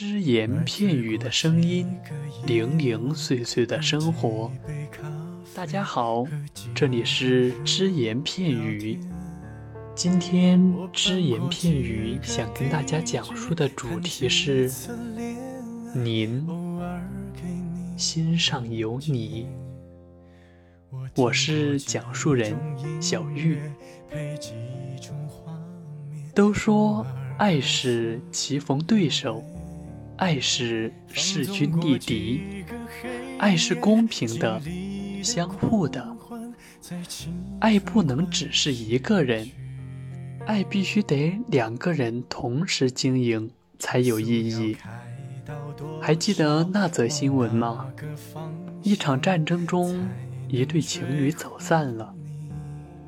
只言片语的声音，零零碎碎的生活。大家好，这里是只言片语。今天只言片语想跟大家讲述的主题是：您心上有你。我是讲述人小玉。都说爱是棋逢对手。爱是势均力敌，爱是公平的、相互的。爱不能只是一个人，爱必须得两个人同时经营才有意义。还记得那则新闻吗？一场战争中，一对情侣走散了，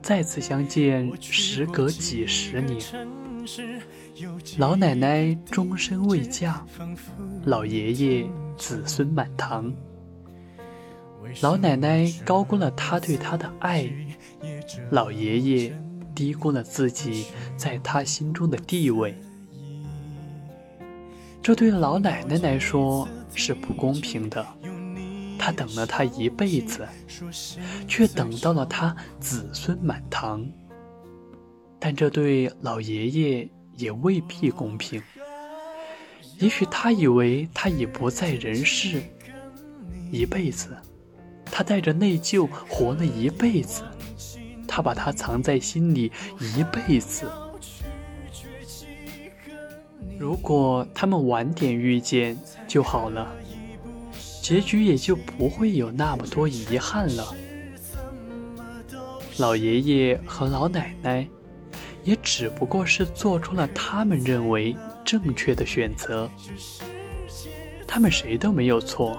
再次相见，时隔几十年。老奶奶终身未嫁，老爷爷子孙满堂。老奶奶高估了他对她的爱，老爷爷低估了自己在他心中的地位。这对老奶奶来说是不公平的，她等了他一辈子，却等到了他子孙满堂。但这对老爷爷。也未必公平。也许他以为他已不在人世，一辈子，他带着内疚活了一辈子，他把他藏在心里一辈子。如果他们晚点遇见就好了，结局也就不会有那么多遗憾了。老爷爷和老奶奶。也只不过是做出了他们认为正确的选择，他们谁都没有错，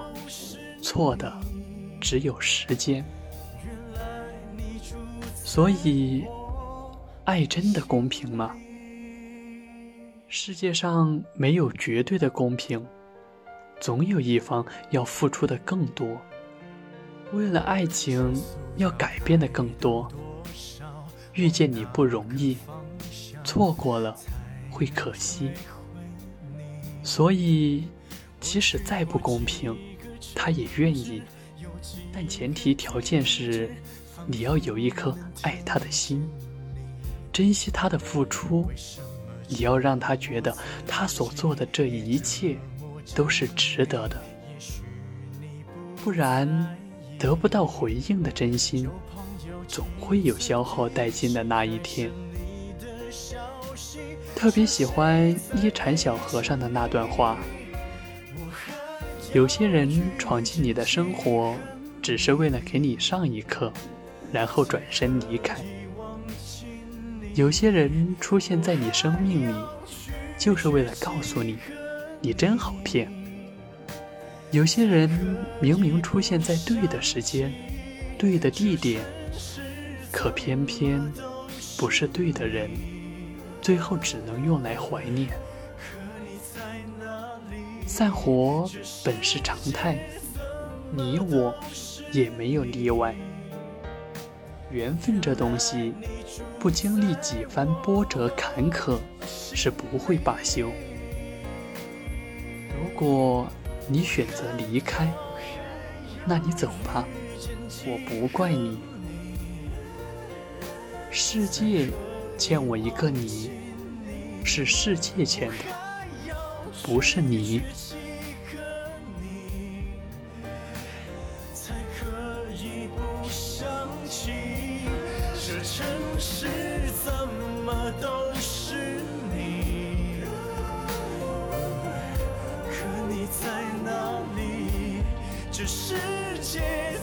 错的只有时间。所以，爱真的公平吗？世界上没有绝对的公平，总有一方要付出的更多，为了爱情要改变的更多。遇见你不容易，错过了会可惜。所以，即使再不公平，他也愿意。但前提条件是，你要有一颗爱他的心，珍惜他的付出。你要让他觉得他所做的这一切都是值得的。不然，得不到回应的真心。总会有消耗殆尽的那一天。特别喜欢一禅小和尚的那段话：有些人闯进你的生活，只是为了给你上一课，然后转身离开；有些人出现在你生命里，就是为了告诉你，你真好骗；有些人明明出现在对的时间、对的地点。可偏偏不是对的人，最后只能用来怀念。散伙本是常态，你我也没有例外。缘分这东西，不经历几番波折坎坷，是不会罢休。如果你选择离开，那你走吧，我不怪你。世界欠我一个你，是世界欠的，不是你。这城市怎么都是你？可你在哪里？这世界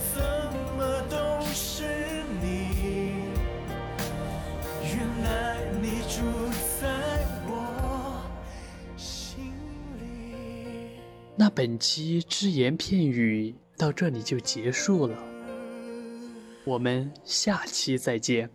那本期只言片语到这里就结束了，我们下期再见。